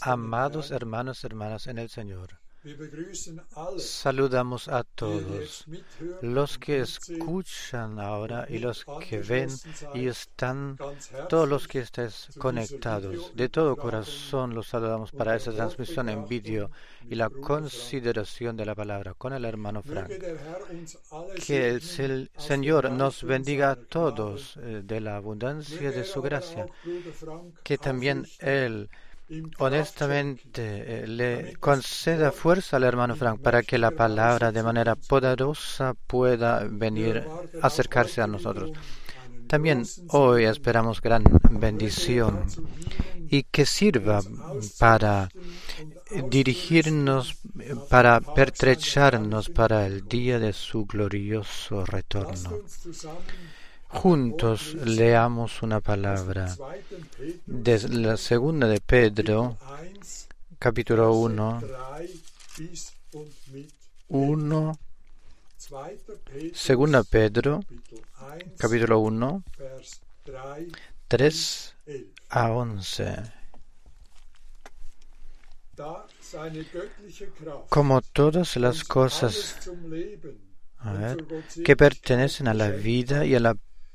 Amados hermanos, hermanas en el Señor, saludamos a todos, los que escuchan ahora y los que ven y están, todos los que estés conectados. De todo corazón los saludamos para esta transmisión en vídeo y la consideración de la palabra con el hermano Frank. Que el Señor nos bendiga a todos eh, de la abundancia de er su gracia. Que también Él honestamente eh, le conceda fuerza al hermano Frank para que la palabra de manera poderosa pueda venir, acercarse a nosotros. También großen hoy esperamos gran bendición y que sirva para dirigirnos, eh, para pertrecharnos para el día de su glorioso retorno. Juntos leamos una palabra aus dem 2. Petrus de la segunda de Pedro, 1, capítulo 1, 3 bis und mit 1, 2. Petrus, segunda Pedro, Kapitel 1, capítulo 1, Vers 3, 3 11. a 11. Da seine göttliche Kraft Como todas las cosas a ver, que pertenecen a la vida y a la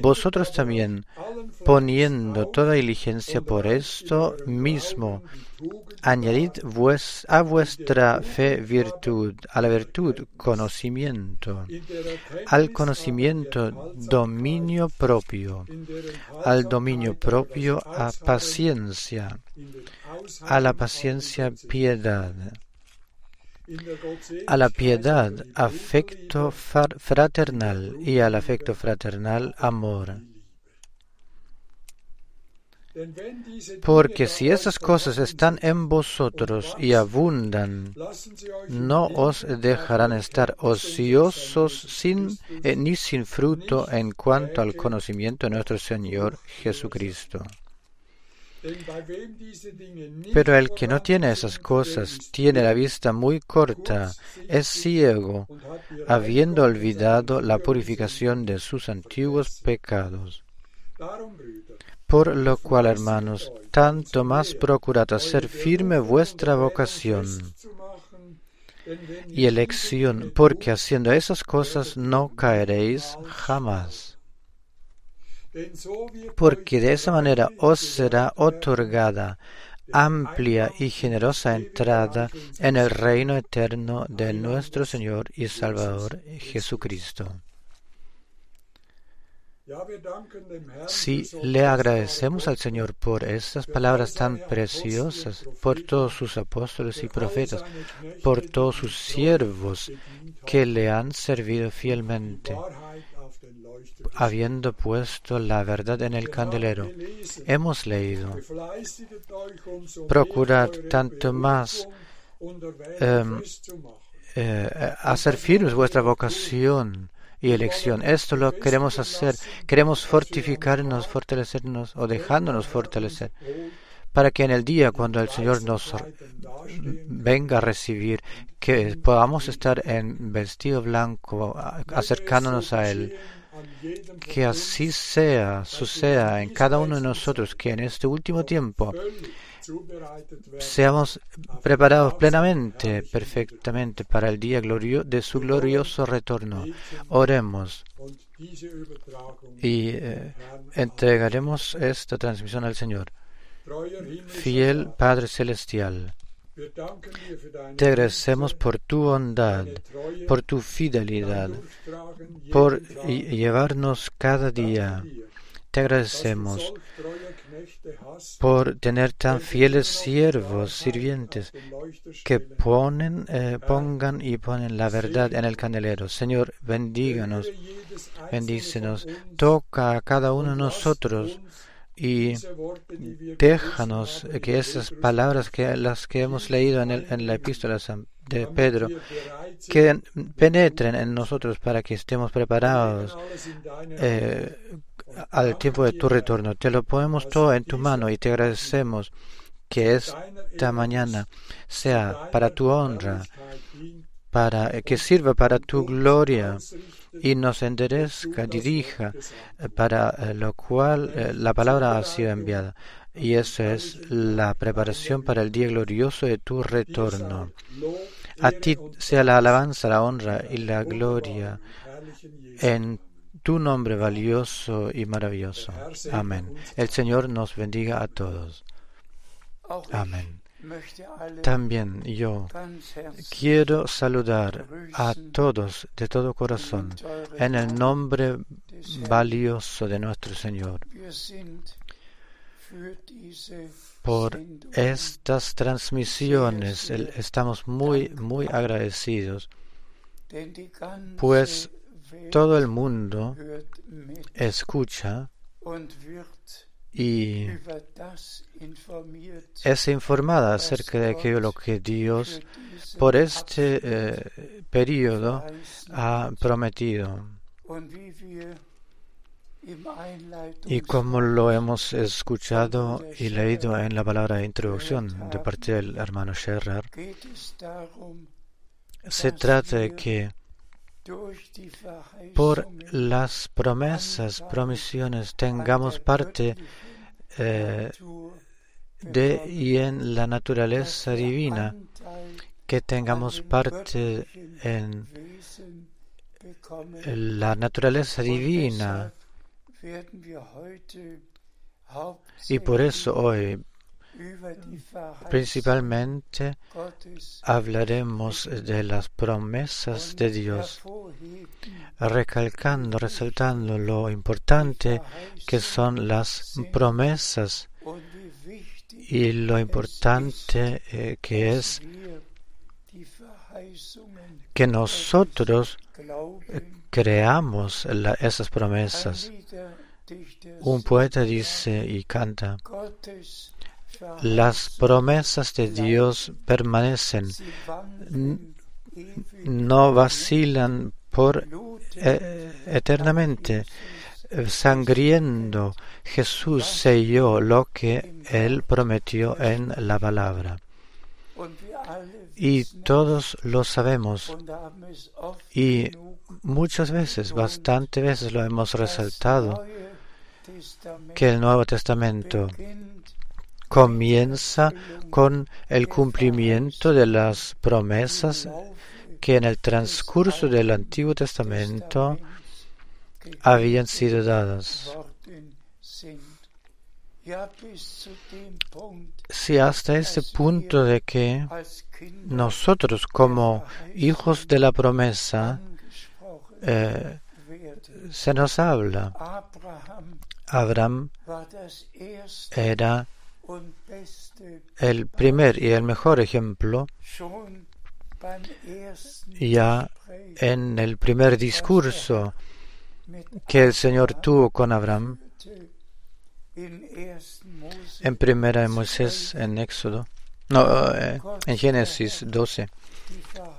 Vosotros también, poniendo toda diligencia por esto mismo, añadid a vuestra fe virtud, a la virtud conocimiento, al conocimiento dominio propio, al dominio propio a paciencia, a la paciencia piedad, a la piedad, afecto fraternal y al afecto fraternal, amor. Porque si esas cosas están en vosotros y abundan, no os dejarán estar ociosos sin, eh, ni sin fruto en cuanto al conocimiento de nuestro Señor Jesucristo. Pero el que no tiene esas cosas tiene la vista muy corta, es ciego, habiendo olvidado la purificación de sus antiguos pecados. Por lo cual, hermanos, tanto más procurad hacer firme vuestra vocación y elección, porque haciendo esas cosas no caeréis jamás. Porque de esa manera os será otorgada amplia y generosa entrada en el reino eterno de nuestro Señor y Salvador Jesucristo. Sí, le agradecemos al Señor por estas palabras tan preciosas, por todos sus apóstoles y profetas, por todos sus siervos que le han servido fielmente, habiendo puesto la verdad en el candelero. Hemos leído, procurad tanto más em, eh, hacer firmes vuestra vocación y elección. Esto lo queremos hacer. Queremos fortificarnos, fortalecernos o dejándonos fortalecer para que en el día cuando el Señor nos venga a recibir, que podamos estar en vestido blanco, acercándonos a Él. Que así sea, suceda en cada uno de nosotros, que en este último tiempo seamos preparados plenamente, perfectamente para el día glorio de su glorioso retorno. Oremos y eh, entregaremos esta transmisión al Señor. Fiel Padre Celestial, te agradecemos por tu bondad, por tu fidelidad, por ll- llevarnos cada día. Te agradecemos por tener tan fieles siervos, sirvientes, que ponen, eh, pongan y ponen la verdad en el candelero. Señor, bendíganos, bendícenos, toca a cada uno de nosotros y déjanos que esas palabras que las que hemos leído en, la epístola de Pedro penetren en nosotros para que estemos preparados eh, al tiempo de tu retorno. Te lo ponemos todo en tu mano y te agradecemos que esta mañana sea para tu honra, para que sirva para tu gloria y nos enderezca, dirija, para eh, lo cual eh, la palabra ha sido enviada. Y eso es la preparación para el día glorioso de tu retorno. A ti sea la alabanza, la honra y la gloria en tu nombre valioso y maravilloso. Amén. El Señor nos bendiga a todos. Amén. También yo quiero saludar a todos de todo corazón en el nombre valioso de nuestro Señor por estas transmisiones. Estamos muy, muy agradecidos, pues todo el mundo escucha y es informada acerca de aquello lo que Dios por este eh, periodo ha prometido. Y como lo hemos escuchado y leído en la palabra de introducción de parte del hermano Scherrer, se trata de que por las promesas, promisiones, tengamos parte eh, de y en la naturaleza divina, que tengamos parte en la naturaleza divina. Y por eso hoy principalmente hablaremos de las promesas de Dios, recalcando, resaltando lo importante que son las promesas y lo importante eh, que es que nosotros creamos la- esas promesas. Un poeta dice y canta, las promesas de Dios permanecen, no vacilan por eh, eternamente. Sangriendo, Jesús selló lo que Él prometió en la palabra. Y todos lo sabemos. Y muchas veces, bastante veces lo hemos resaltado, que el Nuevo Testamento comienza con el cumplimiento de las promesas que en el transcurso del Antiguo Testamento habían sido dadas. Si hasta este punto de que nosotros como hijos de la promesa eh, se nos habla, Abraham era el primer y el mejor ejemplo ya en el primer discurso que el Señor tuvo con Abraham en primera de Moisés en Éxodo no eh, en Génesis 12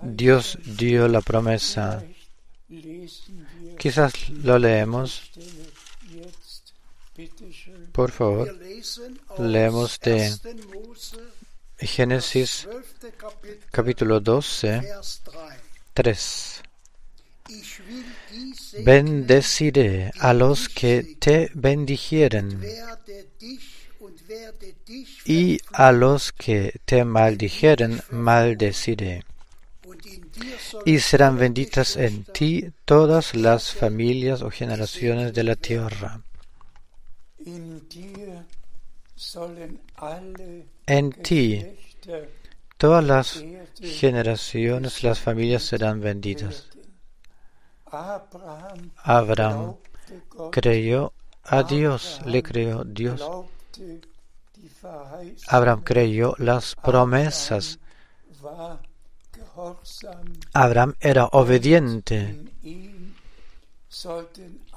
Dios dio la promesa quizás lo leemos por favor Leemos de 1. Mose, Génesis 12. Kapitel, capítulo 12 Vers 3. 3 Ich will die segnen, Bendeciré a los que te bendijeren y a los que te maldijeren maldeciré. Y serán benditas en ti todas las familias o generaciones de la tierra. En ti todas las generaciones, las familias serán benditas. Abraham creyó a Dios, le creyó Dios. Abraham creyó las promesas. Abraham era obediente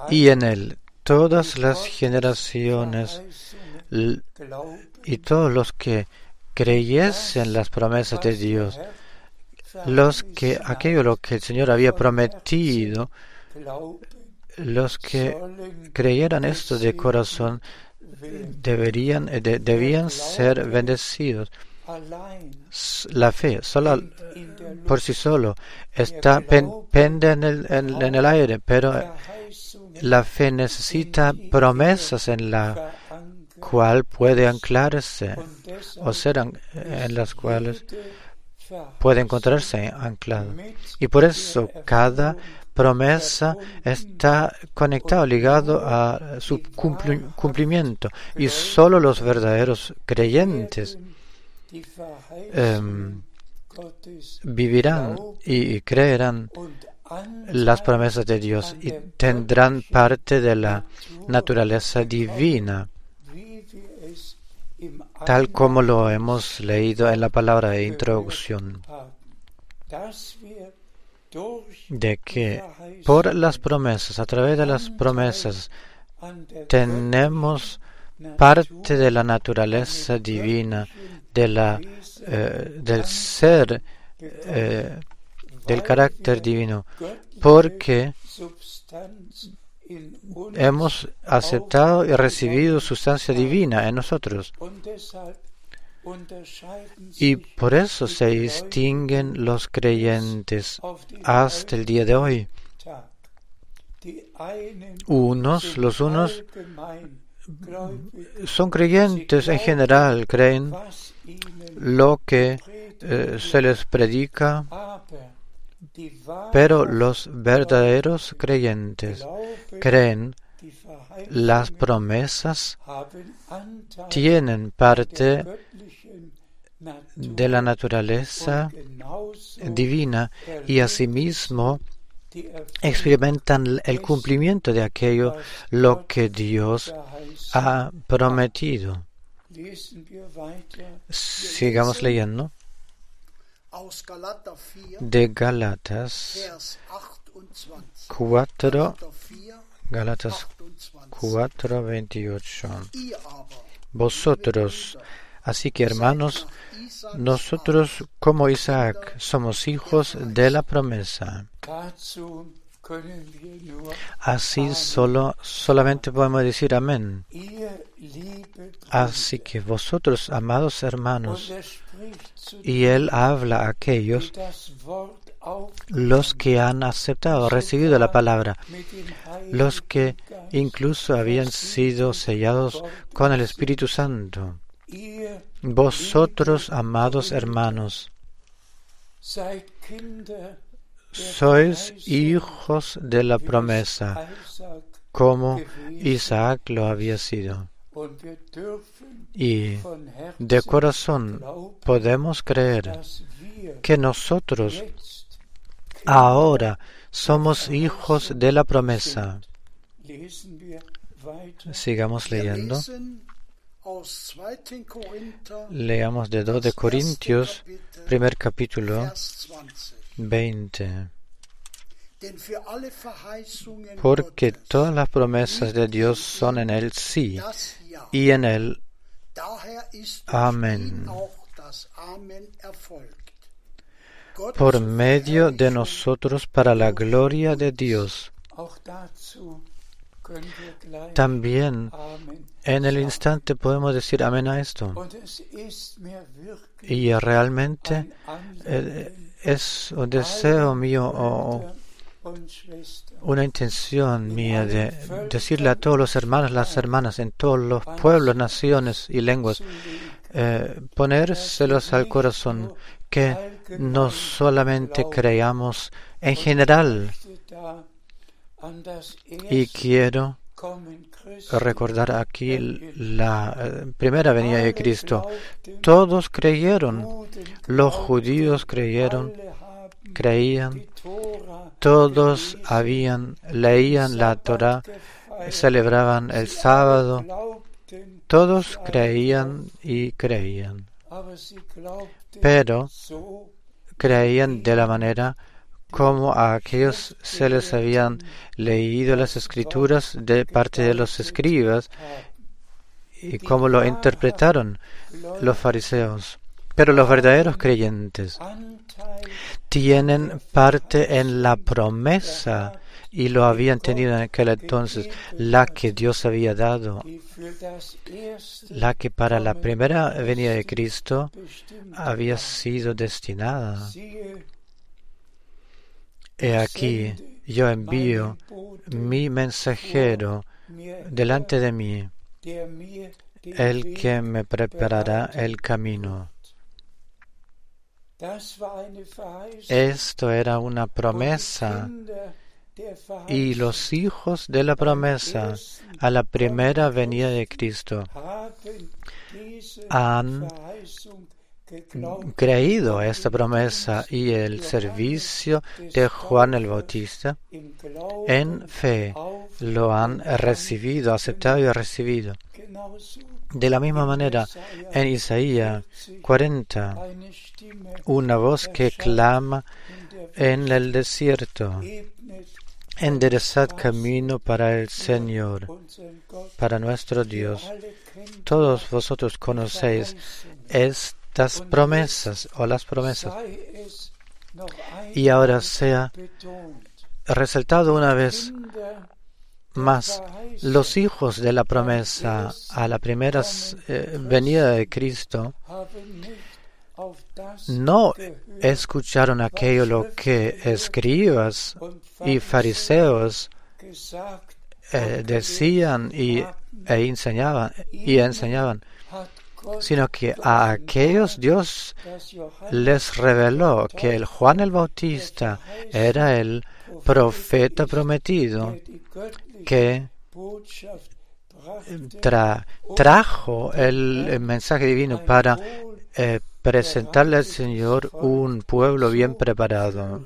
y en él todas las generaciones y todos los que creyesen las promesas de Dios, los que aquello lo que el Señor había prometido, los que creyeran esto de corazón deberían eh, de- debían ser bendecidos. La fe sola por sí solo está pen- pende en el, en- en el aire, pero la fe necesita promesas en la cual puede anclarse o ser en las cuales puede encontrarse anclado. Y por eso cada promesa está conectado, ligado a su cumpli- cumplimiento. Y solo los verdaderos creyentes em, vivirán y creerán las promesas de Dios y tendrán parte de la naturaleza divina, tal como lo hemos leído en la palabra de introducción, de que por las promesas, a través de las promesas, tenemos parte de la naturaleza divina, de la, eh, del ser, eh, del carácter divino, porque hemos aceptado y recibido sustancia divina en nosotros. Y por eso se distinguen los creyentes hasta el día de hoy. Unos, los unos son creyentes en general, creen lo que eh, se les predica, pero los verdaderos creyentes creen las promesas tienen parte de la naturaleza divina y asimismo experimentan el cumplimiento de aquello lo que Dios ha prometido. Sigamos leyendo. Aus Galater 4, de 28. 4, Galater 4, Gálatas 28. 4, 28. Ihr aber, Vosotros, así que hermanos, nosotros como Isaac somos hijos de la promesa. Así solo, solamente podemos decir amén. Así que vosotros, amados hermanos, er y él habla a aquellos los que han aceptado, recibido la palabra, los que incluso habían sido sellados con el Espíritu Santo. Vosotros, amados hermanos, sois hijos de la promesa, como Isaac lo había sido. Y de corazón podemos creer que nosotros ahora somos hijos de la promesa. Sigamos leyendo. lesen aus 2. Korinther, Leamos de 2 de Corintios, primer capítulo, 20. 20. Denn für alle Verheißungen Porque todas las promesas de Dios son en Él sí y en Él. Gott por medio de nosotros para la gloria de Dios. También en el instante podemos decir amén a esto. Y realmente Anliegen, eh, es un deseo mío o una intención mía de decirle a todos los hermanos, las hermanas en todos los pueblos, naciones y lenguas, eh, ponérselos al corazón, que no solamente creamos en general, y quiero recordar aquí la eh, primera venida de Cristo. Todos creyeron, los judíos creyeron, creían, todos habían, leían la Torah, celebraban el sábado, todos creían y creían, pero creían de la manera como a aquellos se les habían leído las escrituras de parte de los escribas y cómo lo interpretaron los fariseos. Pero los verdaderos creyentes tienen parte en la promesa y lo habían tenido en aquel entonces, la que Dios había dado, la que para la primera venida de Cristo había sido destinada. He aquí, yo envío mi mensajero delante de mí, el que me preparará el camino. Esto era una promesa y los hijos de la promesa a la primera venida de Cristo han creído esta promesa y el servicio de Juan el Bautista en fe lo han recibido, aceptado y recibido. De la misma manera, en Isaías 40, eine Stimme una voz que clama en el desierto, enderezad camino para el Señor, para nuestro Dios. Todos vosotros conocéis Verheißung. Estas promesas o las promesas. Y ahora sea resaltado una vez más los hijos de la promesa a la primera eh, venida de Cristo no escucharon aquello lo que escribas y fariseos eh, decían y, e enseñaban y enseñaban, sino que a aquellos Dios les reveló que el Juan el Bautista era el profeta prometido que trajo el, mensaje divino para eh, presentarle al Señor un pueblo bien preparado.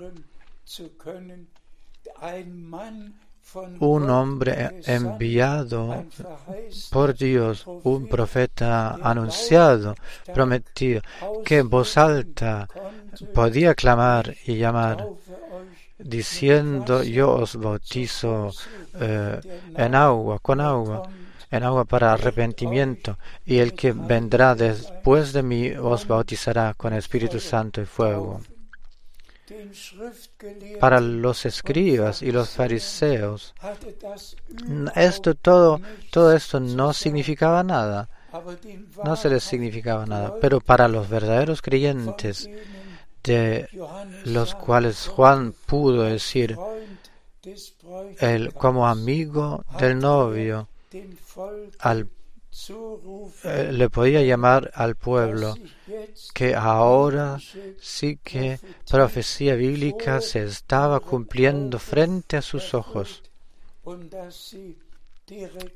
Un hombre enviado por Dios, un profeta anunciado, prometido, que en voz alta podía clamar y llamar, diciendo, yo os bautizo eh, en agua, con agua, en agua para arrepentimiento, y el que vendrá después de mí os bautizará con Espíritu Santo y fuego. Para los escribas y los fariseos, esto todo, todo esto no significaba nada, no se les significaba nada, pero para los verdaderos creyentes, de los cuales Juan pudo decir, Bräutigams como amigo del novio, al, eh, le podía llamar al pueblo que ahora sí que profecía bíblica se estaba cumpliendo frente a sus ojos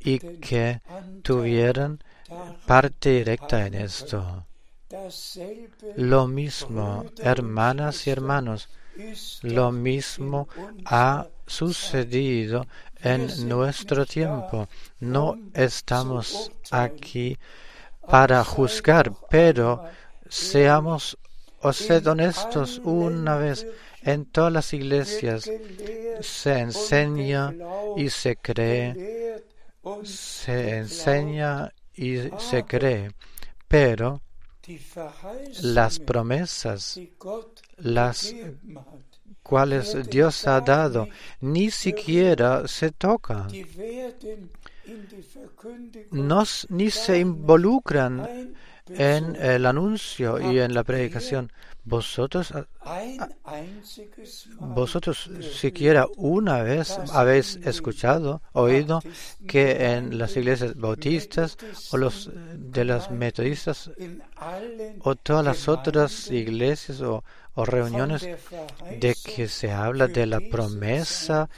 y que tuvieran parte directa en esto. Lo mismo, hermanas y hermanos, lo mismo ha sucedido en nuestro tiempo. No estamos aquí para juzgar, pero seamos o sed honestos una vez. En todas las iglesias. se enseña y se cree, se enseña y se cree, pero las promesas, las cuales Dios ha dado, ni siquiera se tocan, no, ni se involucran en el anuncio y en la predicación. Vosotros, vosotros siquiera una vez habéis escuchado, oído que en las iglesias bautistas o los de las metodistas o todas las otras iglesias o, o reuniones de que se habla de la promesa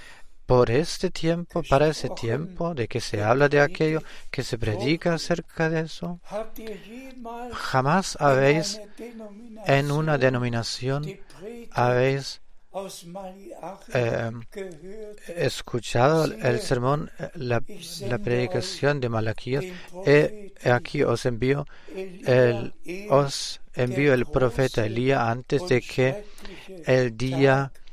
por este tiempo, para ese tiempo, de que se habla de aquello, que se predica acerca de eso. Jamás habéis en una denominación habéis eh, escuchado el sermón, eh, la, la predicación de Malaquías. He aquí os envío el, os envío el profeta Elías antes de que el día eh,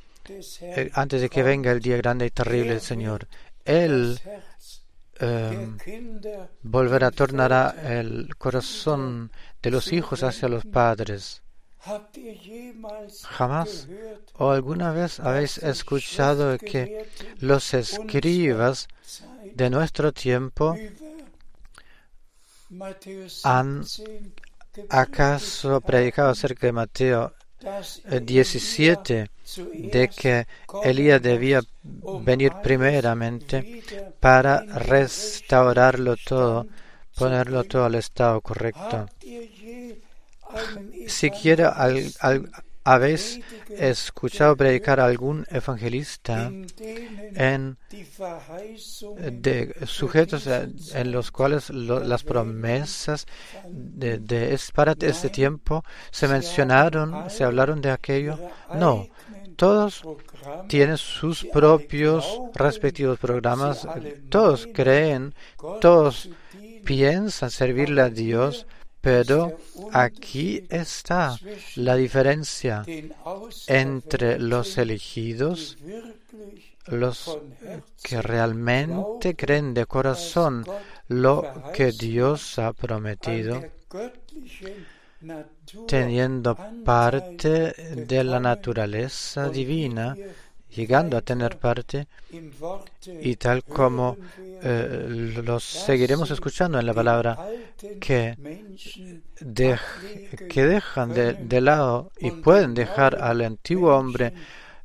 antes de que venga el día grande y terrible del Señor. Él eh, volverá, tornará el corazón de los hijos hacia los padres. Jamás o alguna vez habéis escuchado que los escribas de nuestro tiempo han acaso predicado acerca de Mateo eh, 17 de que Elías debía venir primeramente para restaurarlo todo, ponerlo todo al estado correcto. Siquiera al, habéis escuchado predicar a algún evangelista en de sujetos en los cuales las promesas de, de para este tiempo se mencionaron, se hablaron de aquello. No, todos tienen sus propios respectivos programas, todos creen, todos piensan servirle a Dios, pero aquí está la diferencia entre los elegidos, los que realmente creen de corazón lo que Dios ha prometido, teniendo parte de la naturaleza divina, llegando a tener parte, y tal como eh, los seguiremos escuchando en la palabra, que, que dejan de, de lado y pueden dejar al antiguo hombre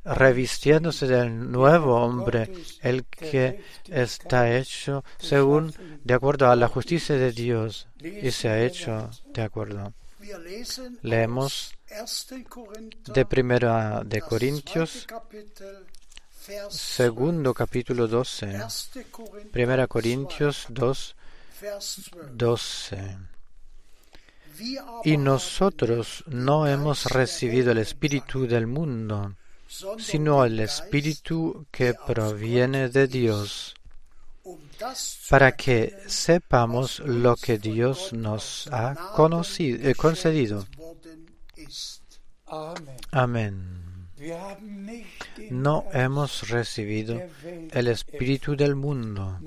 revistiéndose del nuevo hombre, el que está hecho según, de acuerdo a la justicia de Dios, y se ha hecho de acuerdo. Leemos aus 1. Korinther, de primera de Corintios, segundo capítulo 12. 1. Korinther, Primera Corintios 2, 2, Vers 12. 12. Wir aber Y nosotros no hemos recibido el Espíritu del mundo, sino el Espíritu que proviene de Dios, para que sepamos lo que Dios nos ha conocido, eh, concedido. Amén. No hemos recibido el espíritu del mundo.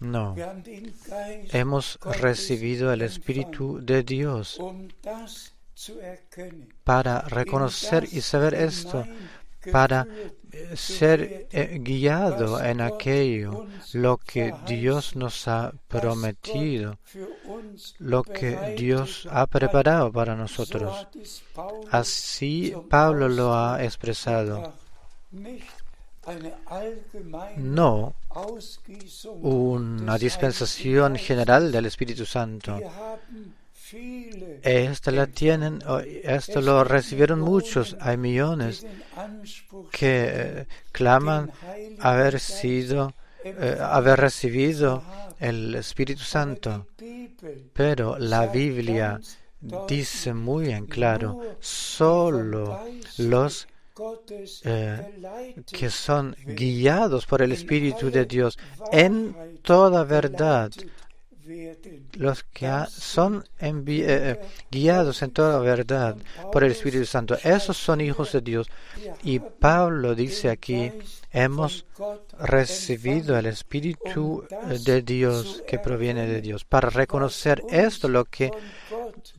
No. Hemos recibido el espíritu de Dios para reconocer y saber esto, para eh, ser eh, guiado en aquello, lo que Dios nos ha prometido, lo que Dios ha preparado para nosotros. Así Pablo lo ha expresado. No una dispensación general del Espíritu Santo. Esta la tienen, esto lo recibieron muchos, hay millones que eh, claman haber sido, eh, haber recibido el Espíritu Santo. Pero la Biblia dice muy en claro, solo los eh, que son guiados por el Espíritu de Dios en toda verdad, los que son eh, eh, guiados en toda verdad por el Espíritu Santo, esos son hijos de Dios. Y Pablo dice aquí, hemos recibido el Espíritu de Dios que proviene de Dios, para reconocer esto, lo que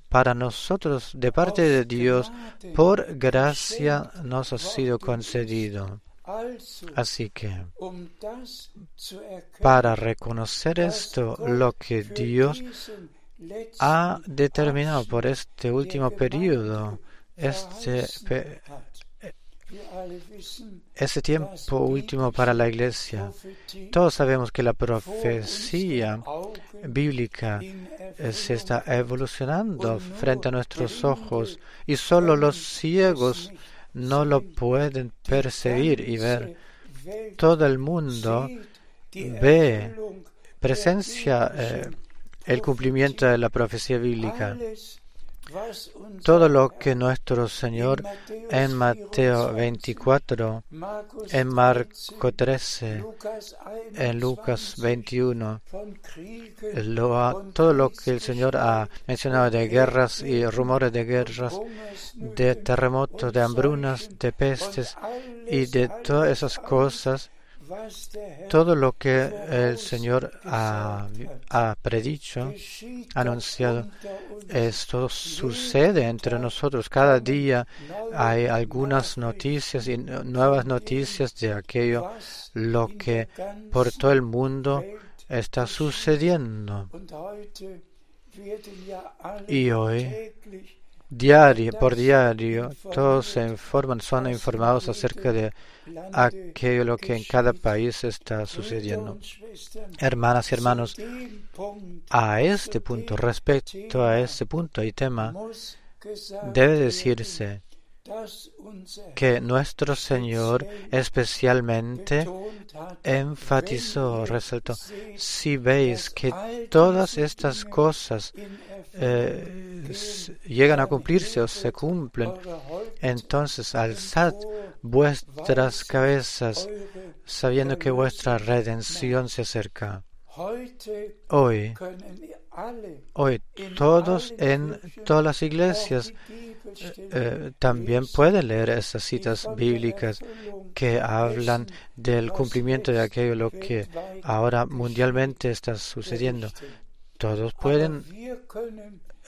para nosotros de parte de Dios por gracia nos ha sido concedido. Así que para reconocer esto, lo que Dios ha determinado por este último periodo, este, pe- ese tiempo último para la iglesia. Todos sabemos que la profecía bíblica se está evolucionando frente a nuestros ojos y solo los ciegos no lo pueden percibir y ver. Todo el mundo ve, presencia eh, el cumplimiento de la profecía bíblica. Todo lo que nuestro Señor en Mateo 24, en Marco 13, en Lucas 21, lo ha- todo lo que el Señor ha mencionado de guerras y rumores de guerras, de terremotos, de hambrunas, de pestes y de todas esas cosas, todo lo que el Señor ha, ha predicho, anunciado, esto sucede entre nosotros. Cada día hay algunas noticias y nu- nuevas noticias de aquello lo que por todo el mundo está sucediendo. Y hoy, diario por diario, todos se informan, son informados acerca de aquello lo que en cada país está sucediendo. Hermanas y hermanos, a este punto, respecto a este punto y tema, debe decirse que nuestro Señor especialmente enfatizó, resaltó, si veis que todas estas cosas eh, llegan a cumplirse o se cumplen, entonces alzad vuestras cabezas sabiendo que vuestra redención se acerca. Hoy, hoy todos en todas las iglesias eh, también pueden leer estas citas bíblicas que hablan del cumplimiento de aquello lo que ahora mundialmente está sucediendo. Todos pueden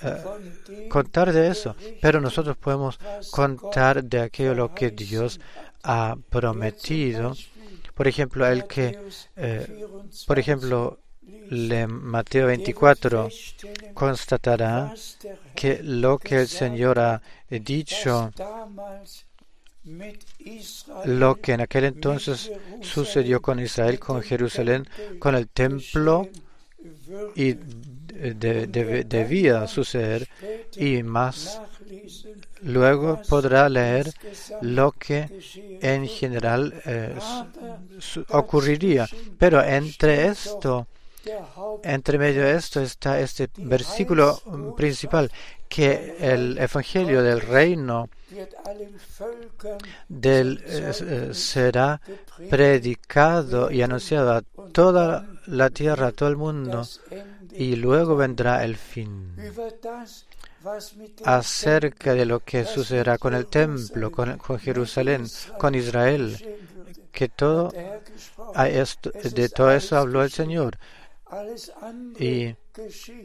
eh, contar de eso, pero nosotros podemos contar de aquello lo que Dios ha prometido. Por ejemplo, el que, eh, por ejemplo, le Mateo 24 constatará que lo que el Señor ha dicho, lo que en aquel entonces sucedió con Israel, con Jerusalén, con el templo y de- de- debía suceder y más luego podrá leer lo que en general eh, ocurriría. Pero entre esto Entre medio de esto está este versículo mm, principal, que el Evangelio del reino del, eh, será predicado y anunciado a toda la tierra, a todo el mundo, y luego vendrá el fin. Acerca de lo que sucederá con el templo, con, con Jerusalén, con Israel, que todo de todo eso habló el Señor. Y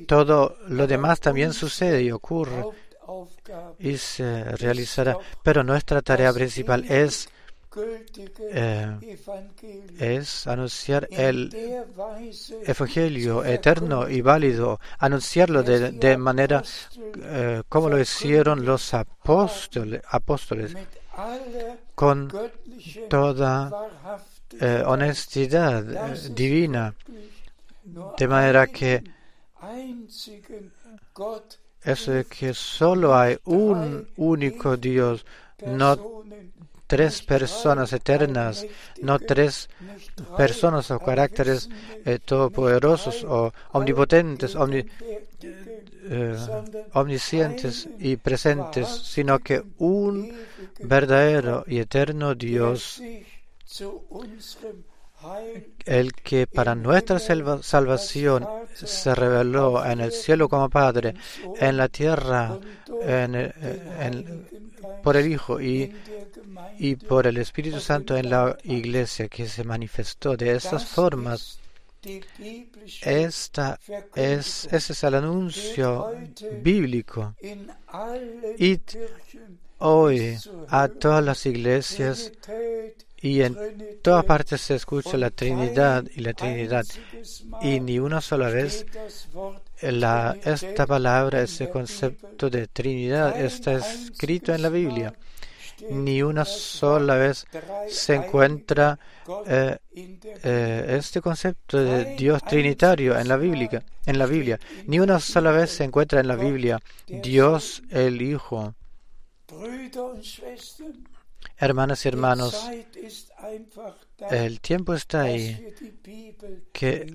todo lo demás también sucede y ocurre y se realizará. Pero nuestra tarea principal es, eh, es anunciar el Evangelio eterno y válido, anunciarlo de, de manera eh, como lo hicieron los apóstoles, con toda eh, honestidad divina, de manera que eso de que solo hay un único Dios, no tres personas eternas, no tres personas o caracteres eh, todopoderosos o omnipotentes, eh, omniscientes y presentes, sino que un verdadero y eterno Dios, el que para nuestra salva- salvación se reveló en el cielo como Padre, en la tierra por el Hijo y, y por el Espíritu Santo en la iglesia que se manifestó de estas formas. Esta es, ese es el anuncio bíblico. Kirchen Hoy a todas las iglesias y en todas partes se escucha la Trinidad y la Trinidad. Y ni una sola vez esta palabra, ese concepto de Trinidad está escrito en la Biblia. Ni una sola vez se encuentra eh, eh, este concepto de Dios trinitario en la Biblia. En la Biblia. Ni una sola vez se encuentra en la Biblia Dios el Hijo. Hermanas y hermanos, el tiempo está ahí que,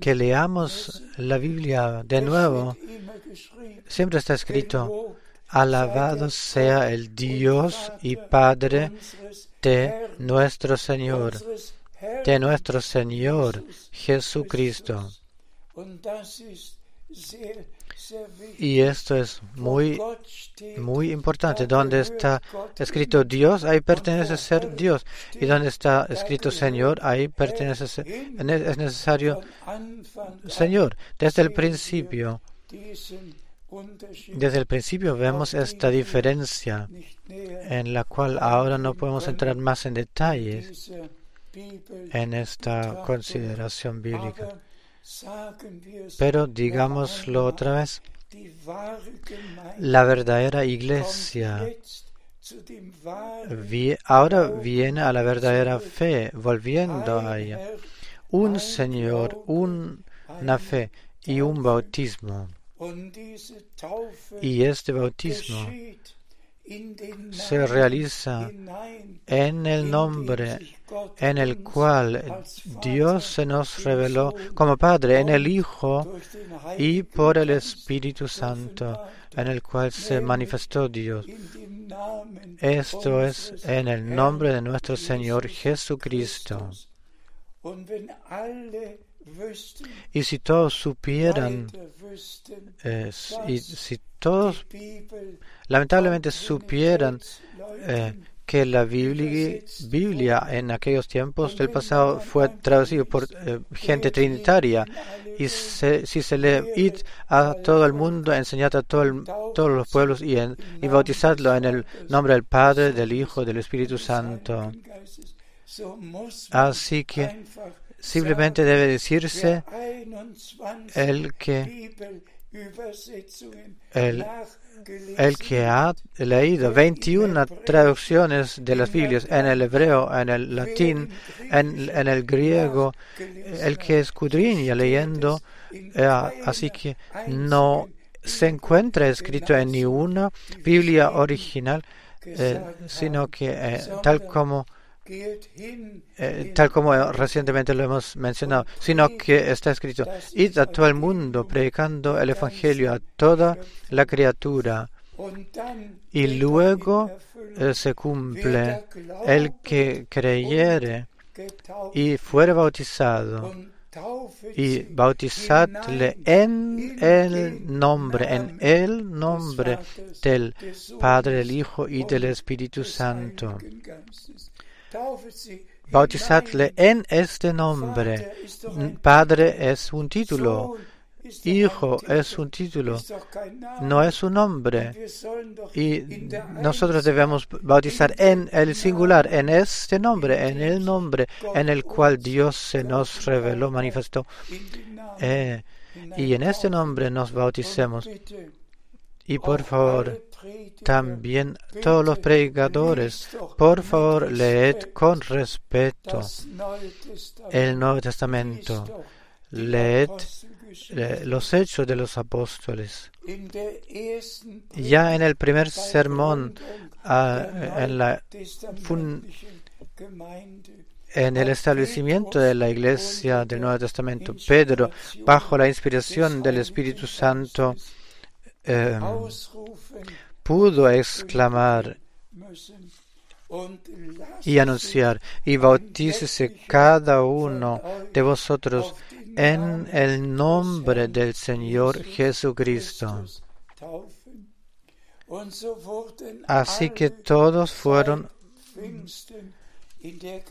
que leamos la Biblia de nuevo. Siempre está escrito, alabado sea el Dios y Padre de nuestro Señor, de nuestro Señor Jesucristo. Y esto es muy, muy importante. Donde está escrito. Dios, ahí pertenece ser Dios. Y donde está escrito Señor, ahí pertenece ser. Es necesario Señor. Desde el principio, desde el principio vemos esta diferencia en la cual ahora no podemos entrar más en detalles en esta consideración bíblica. Pero digámoslo otra vez, la verdadera iglesia ahora viene a la verdadera fe, volviendo a ella. Un Señor, una fe y un bautismo. Y este bautismo se realiza en el nombre en el cual Dios se nos reveló como Padre, en el Hijo y por el Espíritu Santo, en el cual se manifestó Dios. Esto es en el nombre de nuestro Señor Jesucristo. Y si todos supieran, eh, y si todos lamentablemente supieran eh, que la Biblia, en aquellos tiempos del pasado fue traducido por eh, gente trinitaria y si se lee id a todo el mundo, enseñad a todo todos los pueblos y, en- y bautizadlo en el nombre del Padre, del Hijo, del Espíritu Santo. Así que simplemente debe decirse wer 21 el que, el, el que ha leído 21 traducciones de las Biblias en el hebreo, en el latín, en, en el griego, el que escudriña leyendo, eh, así que no se encuentra escrito en ninguna Biblia original, eh, sino que eh, tal como eh, tal como recientemente lo hemos mencionado, sino que está escrito, id a todo el mundo predicando el Evangelio a toda la criatura. Y geht luego eh, se cumple el que creyere y fuere bautizado. y bautizadle en el nombre, en el nombre del Padre, del Hijo y del Espíritu Santo. Bautizadle en este nombre. Padre es un título, Hijo es un título, no es un nombre. Y nosotros debemos bautizar en el singular, en este nombre, en el nombre en el cual Dios se nos reveló, manifestó. Eh, y en este nombre nos bauticemos. Y por favor, también todos los predicadores, por favor, leed con respeto el Nuevo Testamento, leed los hechos de los apóstoles. Ya en el primer sermón, ah, en la en el establecimiento de la iglesia del Nuevo Testamento, Pedro, bajo la inspiración del Espíritu Santo, eh, pudo exclamar y anunciar, y bautícese cada uno de vosotros en el nombre del Señor Jesucristo. Así que todos fueron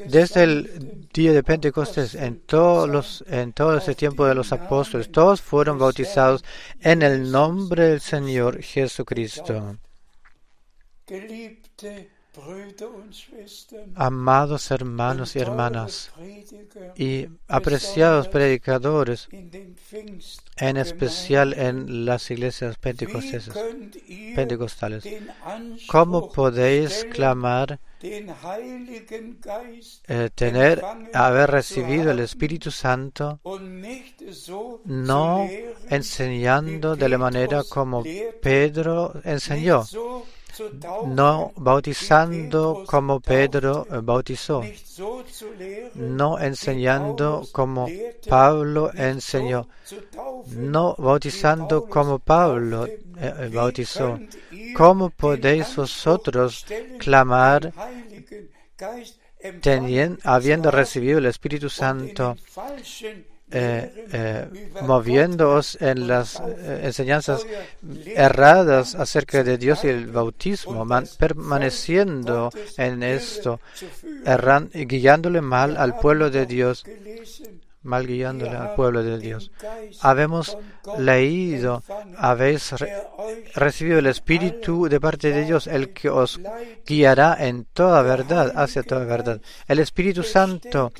desde el día de Pentecostés, en, todos en todo ese tiempo de los apóstoles, todos fueron bautizados en el nombre del Señor Jesucristo. Amados hermanos y hermanas y apreciados predicadores, en especial en las iglesias pentecostales, ¿cómo podéis clamar eh, tener, haber recibido el Espíritu Santo, no enseñando de la manera como Pedro enseñó, no bautizando como Pedro bautizó, no enseñando como Pablo enseñó, no bautizando como Pablo eh, eh, bautizó. ¿Cómo podéis vosotros clamar den Heiligen Geist empfangen tenien- zu habiendo recibido el Espíritu Santo, eh, eh, moviéndoos en las eh, enseñanzas erradas acerca de Dios y el bautismo, permaneciendo en esto, erran- guiándole mal al pueblo de Dios, mal guiándole al pueblo de Dios. Habemos leído, habéis re- recibido el Espíritu de parte de Dios, el que os guiará en toda verdad, hacia toda verdad. El Espíritu Santo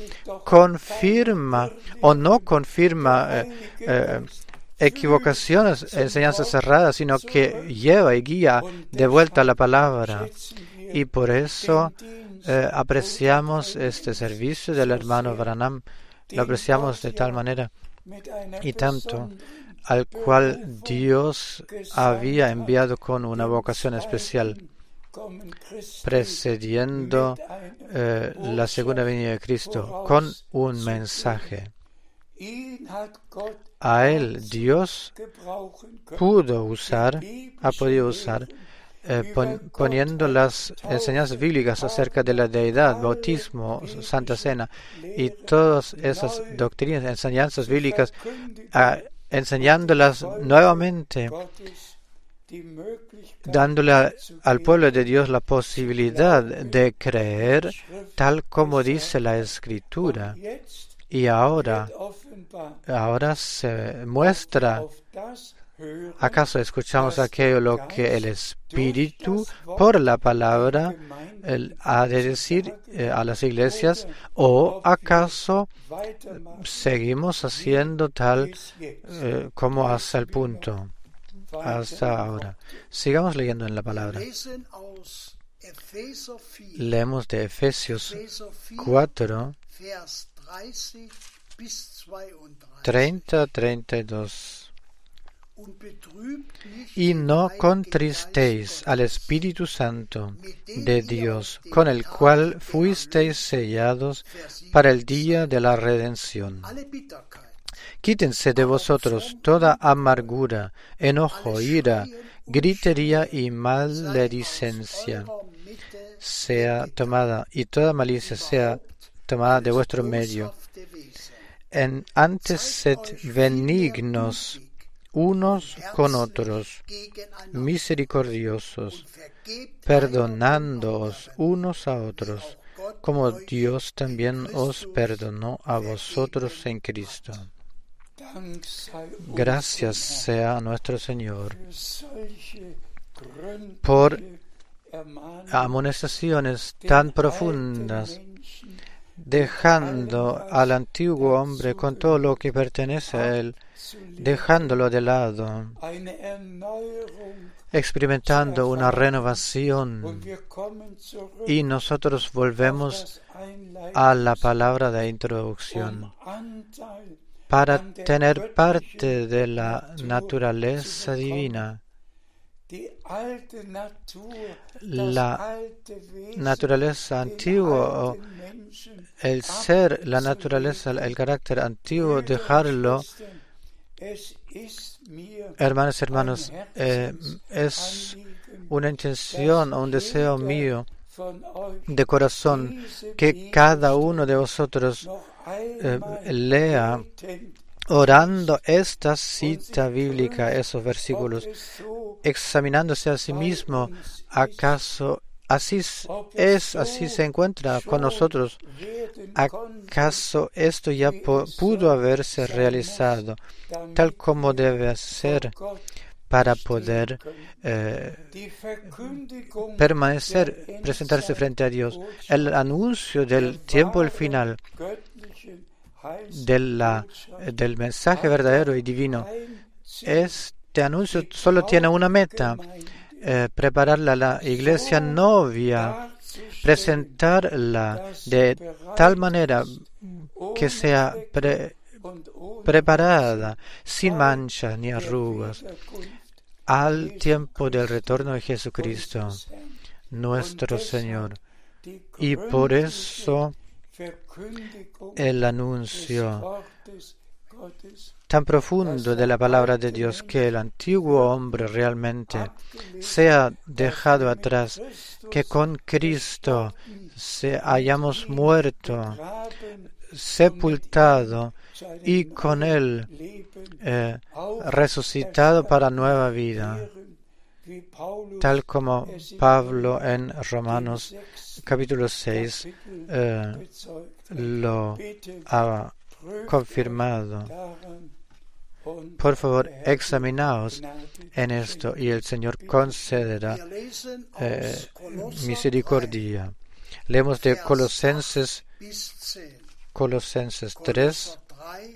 confirma o no confirma eh, eh, equivocaciones, enseñanzas cerradas, sino que lleva y guía de vuelta la palabra. Y por eso eh, apreciamos este servicio del hermano Branham, lo apreciamos de tal manera y tanto al cual Dios había enviado con una vocación especial, precediendo eh, la segunda venida de Cristo, con un mensaje. A él Dios pudo usar, ha podido usar, eh, pon- poniendo las enseñanzas bíblicas acerca de la deidad, bautismo, Santa Cena y todas esas doctrinas, enseñanzas bíblicas, ah, enseñándolas nuevamente, dándole al pueblo de Dios la posibilidad de creer tal como dice la Escritura. Y ahora, ahora se muestra ¿Acaso escuchamos aquello lo que el Espíritu por la palabra ha de decir eh, a las iglesias o acaso seguimos haciendo tal eh, como hasta el punto, hasta ahora? Sigamos leyendo en la palabra. Lesen aus Epheser 4, Leemos de Efesios Epheser 4, Vers 30 bis 32. 30, 32. und betrübt nicht y no contristéis al Espíritu Santo de Dios, con el cual fuisteis sellados para el día de la redención. Quítense de vosotros toda amargura, enojo, ira, gritería y maledicencia sea tomada, y toda malicia sea tomada de vuestro medio. En antes sed benignos unos con otros, misericordiosos, perdonándoos unos a otros, como Dios también os perdonó a vosotros en Cristo. Gracias sea a nuestro Señor por amonestaciones tan profundas, dejando al antiguo hombre con todo lo que pertenece a él, dejándolo de lado, experimentando una renovación. Y nosotros volvemos a la palabra de introducción para tener parte de la Natur naturaleza divina. La naturaleza antigua el ser, la naturaleza, el carácter antiguo, dejarlo, hermanos y hermanos, eh, es una intención o un deseo mío de corazón que cada uno de vosotros eh, lea orando esta cita bíblica, esos versículos, examinándose a sí mismo, ¿acaso así es, así se encuentra con nosotros? ¿Acaso esto ya pudo haberse realizado tal como debe ser para poder eh, permanecer, presentarse frente a Dios? El anuncio del tiempo el final, del mensaje verdadero y divino, este anuncio solo tiene una meta, eh, prepararla a la iglesia novia, presentarla de tal manera que sea pre- preparada, sin manchas ni arrugas, al tiempo del retorno de Jesucristo, nuestro Señor. Y por eso el anuncio tan profundo de la palabra de Dios, que el antiguo hombre realmente sea dejado atrás, que con Cristo se hayamos muerto, sepultado y con Él eh, resucitado para nueva vida, tal como Pablo en Romanos capítulo 6 Kapitel eh, lo ha confirmado. Por favor, examinaos en esto y el Señor concederá eh, misericordia. Leemos de Colosenses, 3 bis 10. Colosenses 3, Kolosser 3,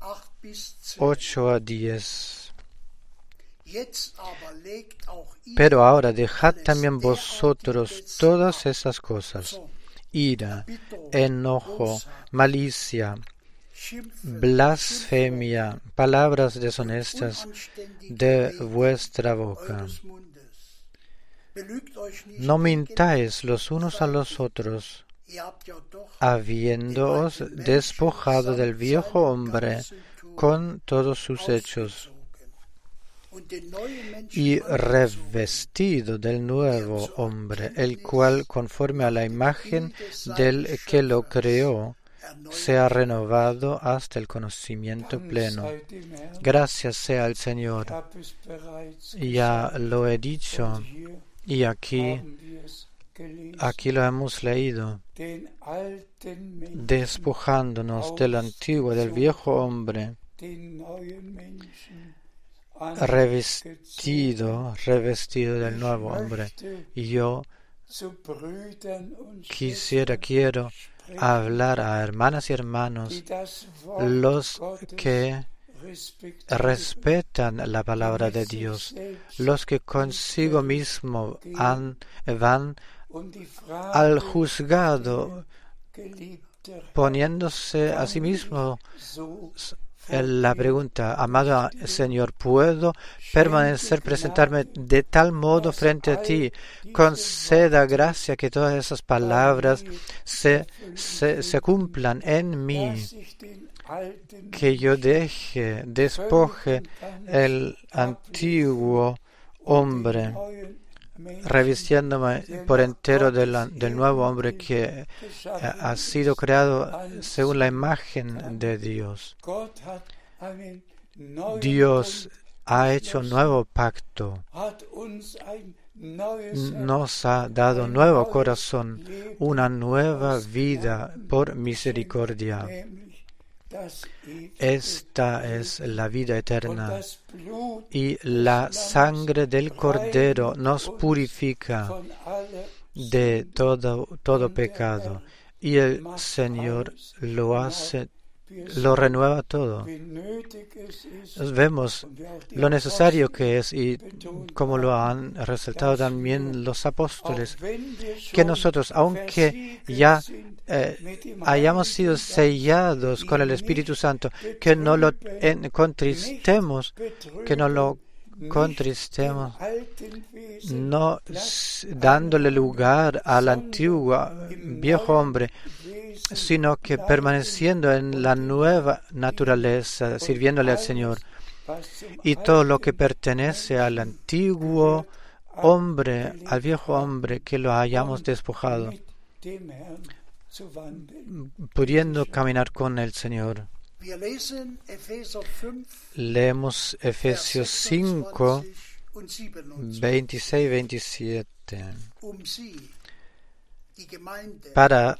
8 bis 10. 8 a 10. Pero ahora dejad también vosotros todas esas cosas, ira, Erbitterung, enojo, malicia, blasfemia, palabras deshonestas de vuestra boca. No mintáis los unos a los otros, habiéndoos despojado del viejo hombre con todos sus hechos y revestido del nuevo hombre, el cual, conforme a la imagen del que lo creó, erneuert sea renovado hasta el conocimiento pleno. Gracias sea al Señor. Ya lo he dicho y aquí, aquí lo hemos leído, despojándonos del antiguo, del viejo hombre, revestido, revestido del nuevo hombre. Y yo quisiera, quiero hablar a hermanas y hermanos, los que respetan la palabra de Dios, los que consigo mismo han- van al juzgado poniéndose a sí mismo so el- la pregunta, amado Señor, ¿puedo permanecer, presentarme de tal modo frente a ti? Conceda gracia que todas esas palabras se, se, se cumplan en mí, que yo deje, despoje el antiguo hombre, revistiéndome por entero del nuevo hombre que eh, ha sido creado según la imagen de Dios. Dios ha hecho un nuevo pacto, nos ha dado un nuevo corazón, una nueva vida por misericordia. Esta es la vida eterna. Y la sangre del Cordero nos purifica de todo, todo pecado. Y el Señor lo hace, lo renueva todo. Vemos lo necesario que es y como lo han resaltado también los apóstoles, que nosotros, aunque ya eh, hayamos sido sellados con el Espíritu Santo, que no lo contristemos, que no lo contristemos, no dándole lugar al antiguo viejo hombre, sino que permaneciendo en la nueva naturaleza, sirviéndole al Señor. Y todo lo que pertenece al antiguo hombre, al viejo hombre, que lo hayamos despojado, pudiendo caminar con el Señor. Wir lesen Epheser 5, Leemos Efesios Vers 5, 26 und 27. 26 27. Um sie, die Gemeinde, Para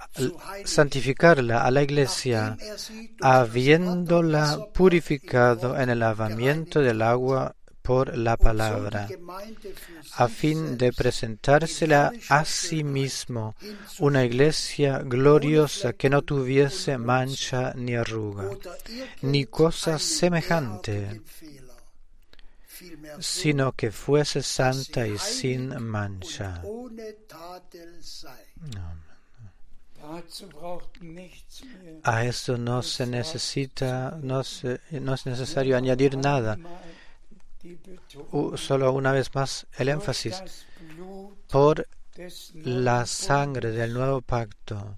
santificarla a la iglesia, er habiéndola purificado en el lavamiento del agua por la palabra, a fin de presentársela a sí mismo, una iglesia gloriosa que no tuviese mancha ni arruga, ni cosa semejante, sino que fuese santa y sin mancha. A esto no se necesita, no, se- no es necesario añadir nada. Solo una vez más el énfasis por la sangre del nuevo pacto.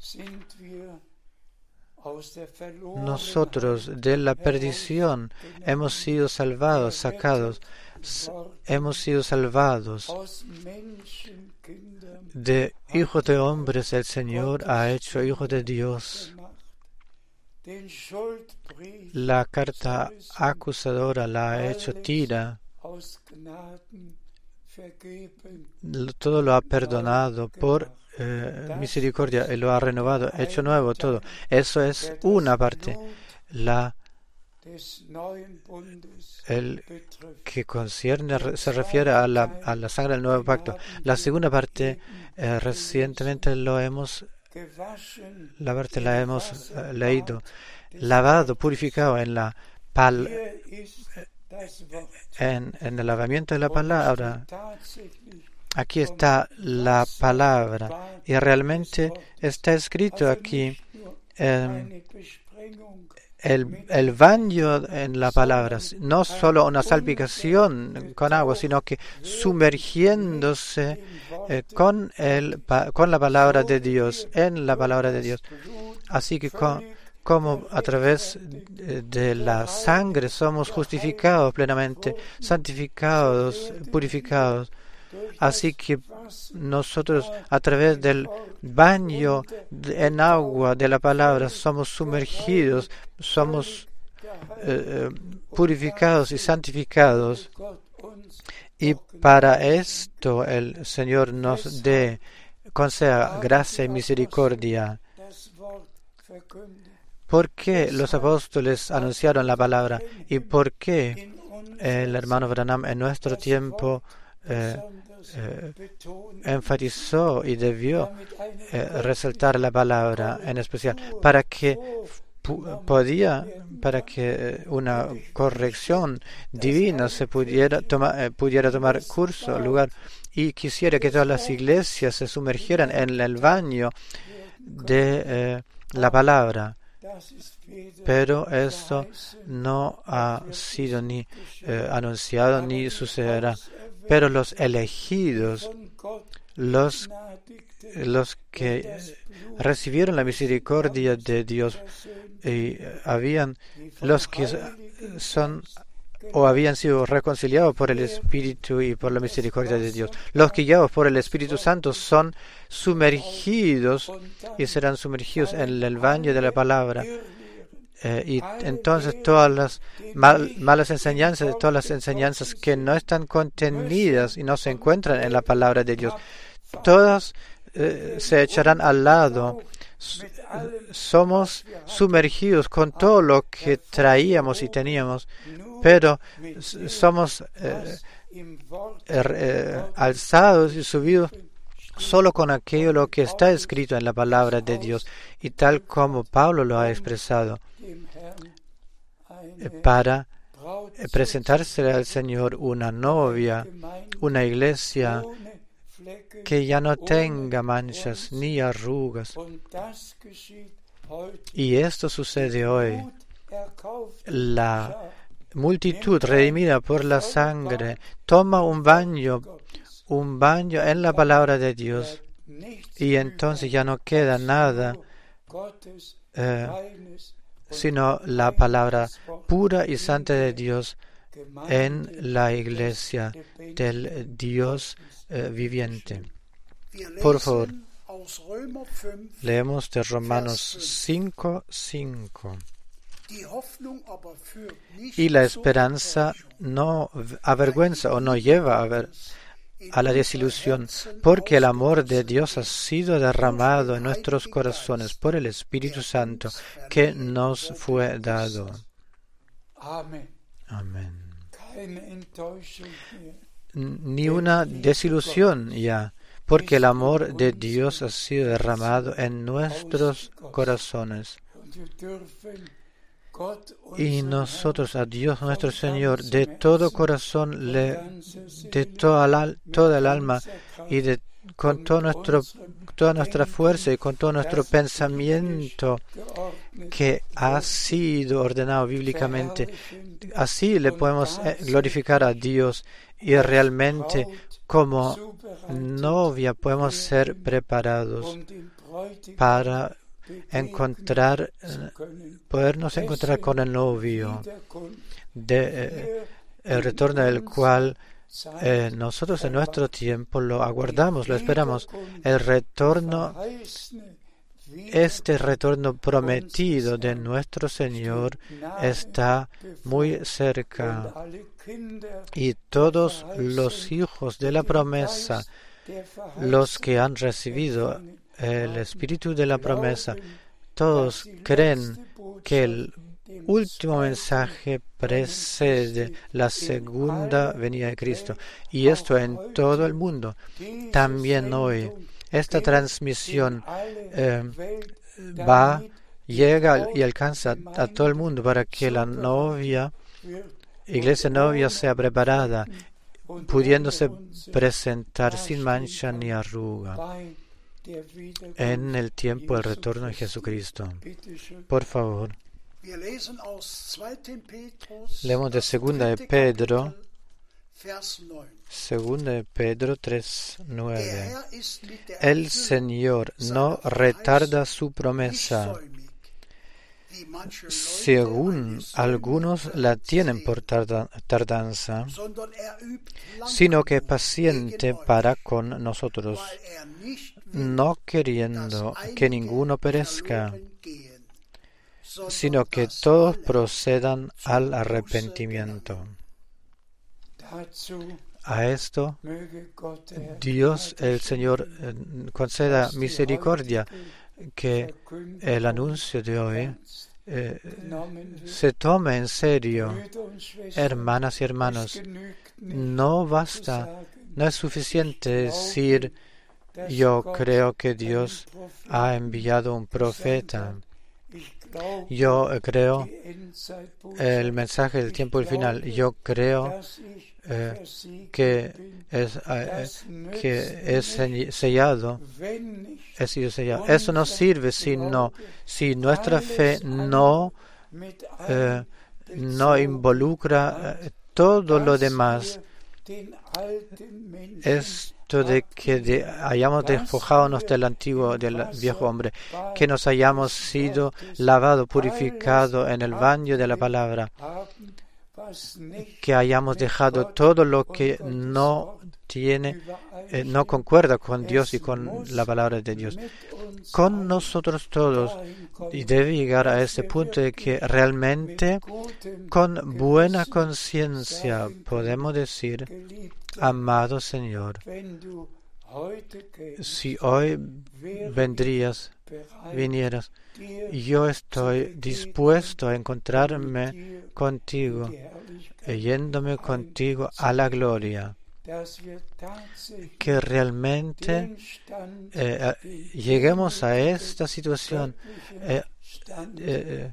Nosotros de la perdición hemos sido salvados, sacados, hemos sido salvados de hijos de hombres. El Señor ha hecho hijos de Dios. La carta acusadora la ha hecho tira. Todo lo ha perdonado por eh, misericordia y lo ha renovado, hecho nuevo todo. Eso es una parte. La el que concierne se refiere a la, a la sangre del nuevo pacto. La segunda parte eh, recientemente lo hemos Gewaschen la hemos eh, leído. lavado purificado en la pal en, en el lavamiento de la palabra. Aquí está la palabra. Y realmente está escrito aquí nicht el, el baño en la palabra, no solo una salpicación con agua, sino que sumergiéndose eh, con, el, con la palabra de Dios, en la palabra de Dios. Así que co- como a través de la sangre somos justificados plenamente, santificados, purificados. Así que nosotros a través del baño en agua de la palabra somos sumergidos, somos eh, eh, purificados y santificados. Y para esto el Señor nos dé, conceda gracia y misericordia. ¿Por qué los apóstoles anunciaron la palabra? ¿Y por qué el hermano Branham en nuestro tiempo eh, eh, enfatizó y debió eh, resaltar la palabra en especial para que podía para que eh, una corrección divina se pudiera tomar eh, pudiera tomar curso lugar y quisiera que todas las iglesias se sumergieran en el baño de la palabra pero esto no ha sido ni anunciado ni sucederá. Pero los elegidos, los, los que recibieron la misericordia de Dios y eh, habían los que son o habían sido reconciliados por el Espíritu y por la misericordia de Dios. Los guiados por el Espíritu Santo son sumergidos y serán sumergidos en el baño de la palabra. Eh, y entonces todas las mal- malas enseñanzas, todas las enseñanzas que no están contenidas y no se encuentran en la palabra de Dios, todas eh, se echarán al lado. S- Somos sumergidos con todo lo que traíamos y teníamos, pero somos eh, er- eh, alzados y subidos solo con aquello lo que está escrito en la palabra de Dios y tal como Pablo lo ha expresado para Braut eh, presentarse al Señor una novia, una iglesia que ya no tenga manchas ni arrugas. Y esto sucede hoy. La multitud redimida por la sangre toma un baño, un baño en la palabra de Dios y entonces ya no queda nada eh, sino la palabra pura y santa de Dios en la iglesia del Dios eh, viviente. Por favor. lesen aus Römer 5, Leemos de Romanos 5, 5. die Hoffnung aber führt nicht Y la esperanza no avergüenza o no lleva a, ver, a la desilusión, porque el amor de Dios ha sido derramado en nuestros corazones por el Espíritu Santo que nos fue dado. Amén. Ni una desilusión ya, porque el amor de Dios ha sido derramado en nuestros corazones. Y nosotros a Dios nuestro Señor de todo corazón, le, de toda, el alma y con todo nuestro, toda nuestra fuerza y con todo nuestro pensamiento que ha sido ordenado bíblicamente. Así le podemos eh, glorificar a Dios y realmente como novia podemos ser preparados para encontrar, eh, podernos encontrar con el novio, de, eh, el retorno del cual eh, nosotros en nuestro tiempo lo aguardamos, lo esperamos. El retorno, este retorno prometido de nuestro Señor está muy cerca. Y todos los hijos de la promesa, los que han recibido el espíritu de la promesa, todos creen que el último mensaje precede la segunda venida de Cristo. Y esto en todo el mundo. También hoy esta transmisión eh, va, llega y alcanza a todo el mundo para que la novia, iglesia novia, sea preparada, pudiéndose presentar sin mancha ni arruga en el tiempo del retorno de Jesucristo. Por favor, Wir lesen aus 2. Petrus, leemos de segunda de Pedro, Kapitel, Vers 9. segunda de Pedro 3, Der 9. Herr ist mit der El Erfüllung Señor no retarda su promesa, según algunos la tienen por tardanza, sino que Langmut paciente para con nosotros, no queriendo que ninguno perezca, sino que todos procedan al arrepentimiento. A esto Dios el Señor conceda misericordia, que el anuncio de hoy eh, se tome en serio. Hermanas y hermanos, no basta, no es suficiente decir yo creo que Dios ha enviado un profeta. Yo creo el mensaje del tiempo del final. Yo creo eh, que es, eh, eh, que es sellado, sellado. Eso no sirve si no, si nuestra fe no, eh, no involucra todo lo demás. Esto de que de- hayamos despojados del antiguo, del viejo hombre, que nos hayamos sido lavado, purificado en el baño de la palabra, que hayamos dejado todo lo que no tiene, eh, no concuerda con Dios y con la palabra de Dios. Con nosotros todos. Y debe llegar a este punto de que realmente con buena conciencia podemos decir, amado Señor, si hoy vendrías, vinieras, yo estoy dispuesto a encontrarme contigo, yéndome contigo a la gloria, que realmente eh, den lleguemos a esta situación eh, eh,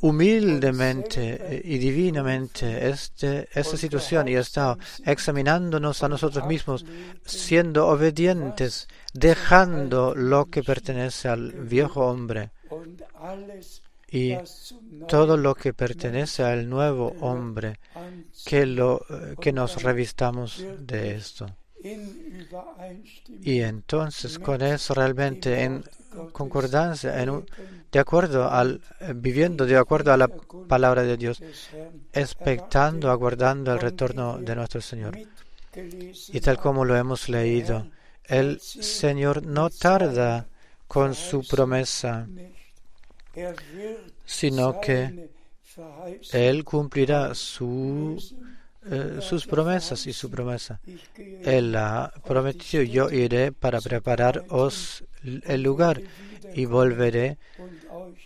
humildemente y divinamente este, esta situación y estado examinándonos a nosotros mismos, siendo obedientes, dejando lo que pertenece al viejo hombre y todo lo que pertenece al nuevo hombre, que, lo, eh, que nos revistamos de esto. Y entonces con eso realmente en concordancia, en un- de acuerdo al, eh, viviendo de acuerdo a la palabra de Dios, expectando, aguardando el retorno de nuestro Señor. Y tal como lo hemos leído, el Señor no tarda con su promesa. Er sino que Él cumplirá su, lösen. Eh, sus promesas y su promesa. Él ha prometido, yo iré para prepararos el lugar y volveré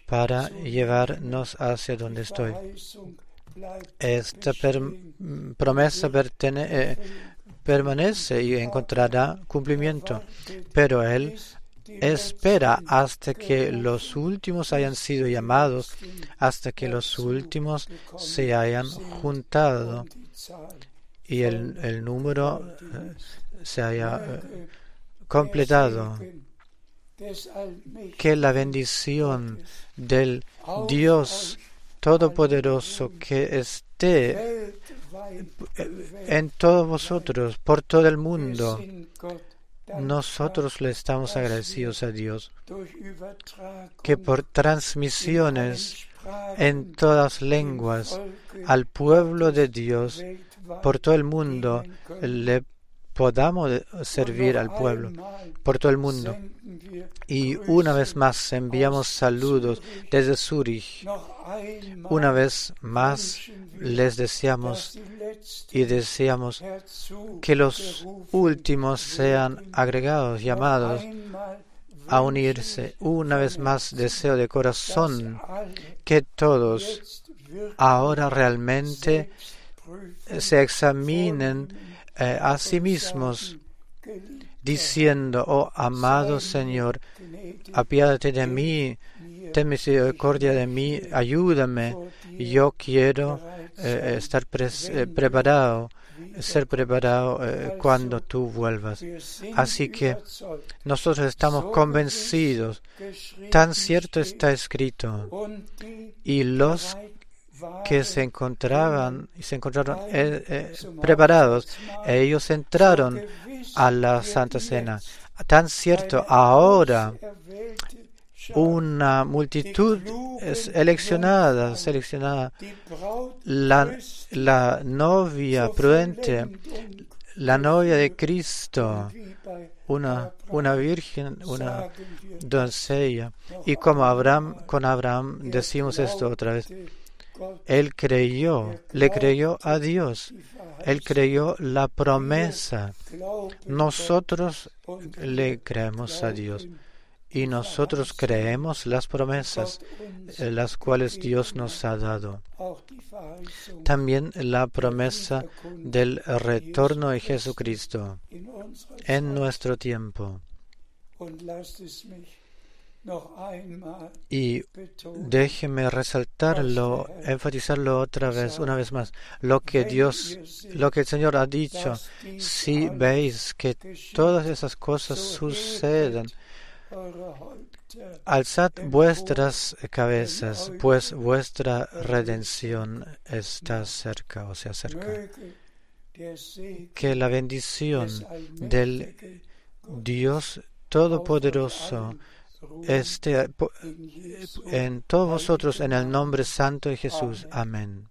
para llevarnos hacia donde estoy. Esta promesa eh, permanece y encontrará cumplimiento, pero Él espera hasta que los últimos hayan sido llamados, hasta que los últimos se hayan juntado y el, el número eh, se haya eh, completado. Que la bendición del Dios Todopoderoso que esté bewährt. en todos vosotros, por todo el mundo. Nosotros le estamos agradecidos a Dios que por transmisiones en todas lenguas al pueblo de Dios por todo el mundo le podamos servir al pueblo por todo el mundo. Y una vez más enviamos saludos desde Zurich. Una vez más les deseamos y deseamos que los últimos sean agregados, llamados a unirse. Una vez más deseo de corazón que todos ahora realmente prüfen, se examinen eh, a sí mismos diciendo, oh amado Señor, apiádate de mí, ten misericordia de mí, ayúdame. Yo quiero eh, estar eh, preparado, ser preparado eh, cuando tú vuelvas. Así que nosotros estamos convencidos, tan cierto está escrito, y los que se encontraban y se encontraron eh, eh, preparados, ellos entraron a la Santa Cena. Tan cierto, ahora una multitud seleccionada, Braut la, la novia prudente, la novia de Cristo, una, una virgen, una doncella. Y como Abraham, con Abraham decimos esto otra vez, él creyó, le creyó a Dios, él creyó la promesa. Nosotros le creemos a Dios y nosotros creemos las promesas eh, las cuales Dios nos ha dado. También la promesa del retorno de Jesucristo en nuestro tiempo. Y déjeme resaltarlo, enfatizarlo otra vez, una vez más. Lo que Dios, lo que el Señor ha dicho, si veis que todas esas cosas suceden, alzad vuestras cabezas, pues vuestra redención está cerca o se acerca. Que la bendición del Dios Todopoderoso esté en todos vosotros en el nombre santo de Jesús. Amén.